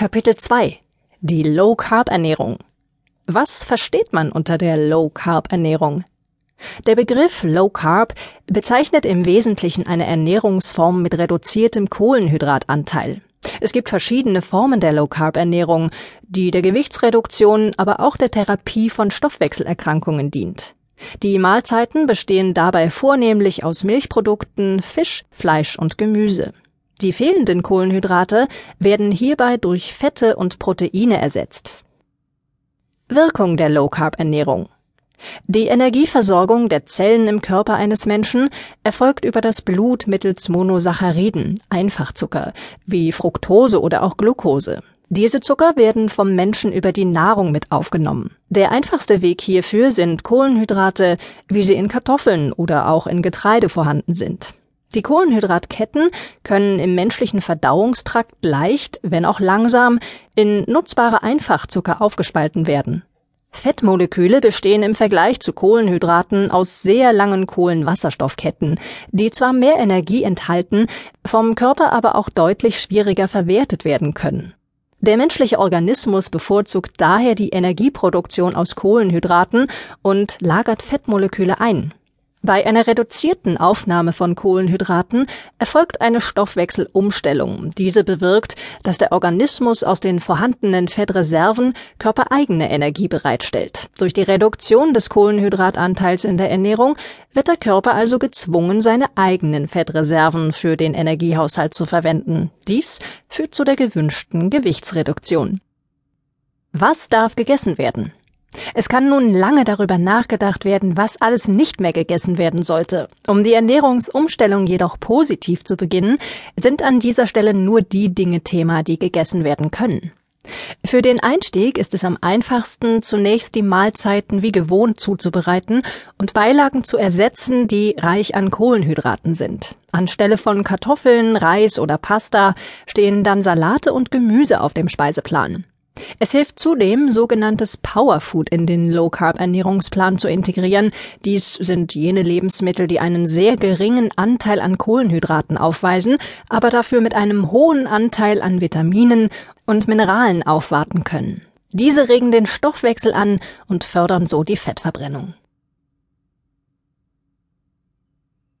Kapitel 2 Die Low Carb Ernährung Was versteht man unter der Low Carb Ernährung? Der Begriff Low Carb bezeichnet im Wesentlichen eine Ernährungsform mit reduziertem Kohlenhydratanteil. Es gibt verschiedene Formen der Low Carb Ernährung, die der Gewichtsreduktion, aber auch der Therapie von Stoffwechselerkrankungen dient. Die Mahlzeiten bestehen dabei vornehmlich aus Milchprodukten, Fisch, Fleisch und Gemüse. Die fehlenden Kohlenhydrate werden hierbei durch Fette und Proteine ersetzt. Wirkung der Low Carb Ernährung die Energieversorgung der Zellen im Körper eines Menschen erfolgt über das Blut mittels Monosacchariden, Einfachzucker, wie Fructose oder auch Glucose. Diese Zucker werden vom Menschen über die Nahrung mit aufgenommen. Der einfachste Weg hierfür sind Kohlenhydrate, wie sie in Kartoffeln oder auch in Getreide vorhanden sind. Die Kohlenhydratketten können im menschlichen Verdauungstrakt leicht, wenn auch langsam, in nutzbare Einfachzucker aufgespalten werden. Fettmoleküle bestehen im Vergleich zu Kohlenhydraten aus sehr langen Kohlenwasserstoffketten, die zwar mehr Energie enthalten, vom Körper aber auch deutlich schwieriger verwertet werden können. Der menschliche Organismus bevorzugt daher die Energieproduktion aus Kohlenhydraten und lagert Fettmoleküle ein. Bei einer reduzierten Aufnahme von Kohlenhydraten erfolgt eine Stoffwechselumstellung. Diese bewirkt, dass der Organismus aus den vorhandenen Fettreserven körpereigene Energie bereitstellt. Durch die Reduktion des Kohlenhydratanteils in der Ernährung wird der Körper also gezwungen, seine eigenen Fettreserven für den Energiehaushalt zu verwenden. Dies führt zu der gewünschten Gewichtsreduktion. Was darf gegessen werden? Es kann nun lange darüber nachgedacht werden, was alles nicht mehr gegessen werden sollte. Um die Ernährungsumstellung jedoch positiv zu beginnen, sind an dieser Stelle nur die Dinge Thema, die gegessen werden können. Für den Einstieg ist es am einfachsten, zunächst die Mahlzeiten wie gewohnt zuzubereiten und Beilagen zu ersetzen, die reich an Kohlenhydraten sind. Anstelle von Kartoffeln, Reis oder Pasta stehen dann Salate und Gemüse auf dem Speiseplan. Es hilft zudem, sogenanntes Powerfood in den Low Carb Ernährungsplan zu integrieren. Dies sind jene Lebensmittel, die einen sehr geringen Anteil an Kohlenhydraten aufweisen, aber dafür mit einem hohen Anteil an Vitaminen und Mineralen aufwarten können. Diese regen den Stoffwechsel an und fördern so die Fettverbrennung.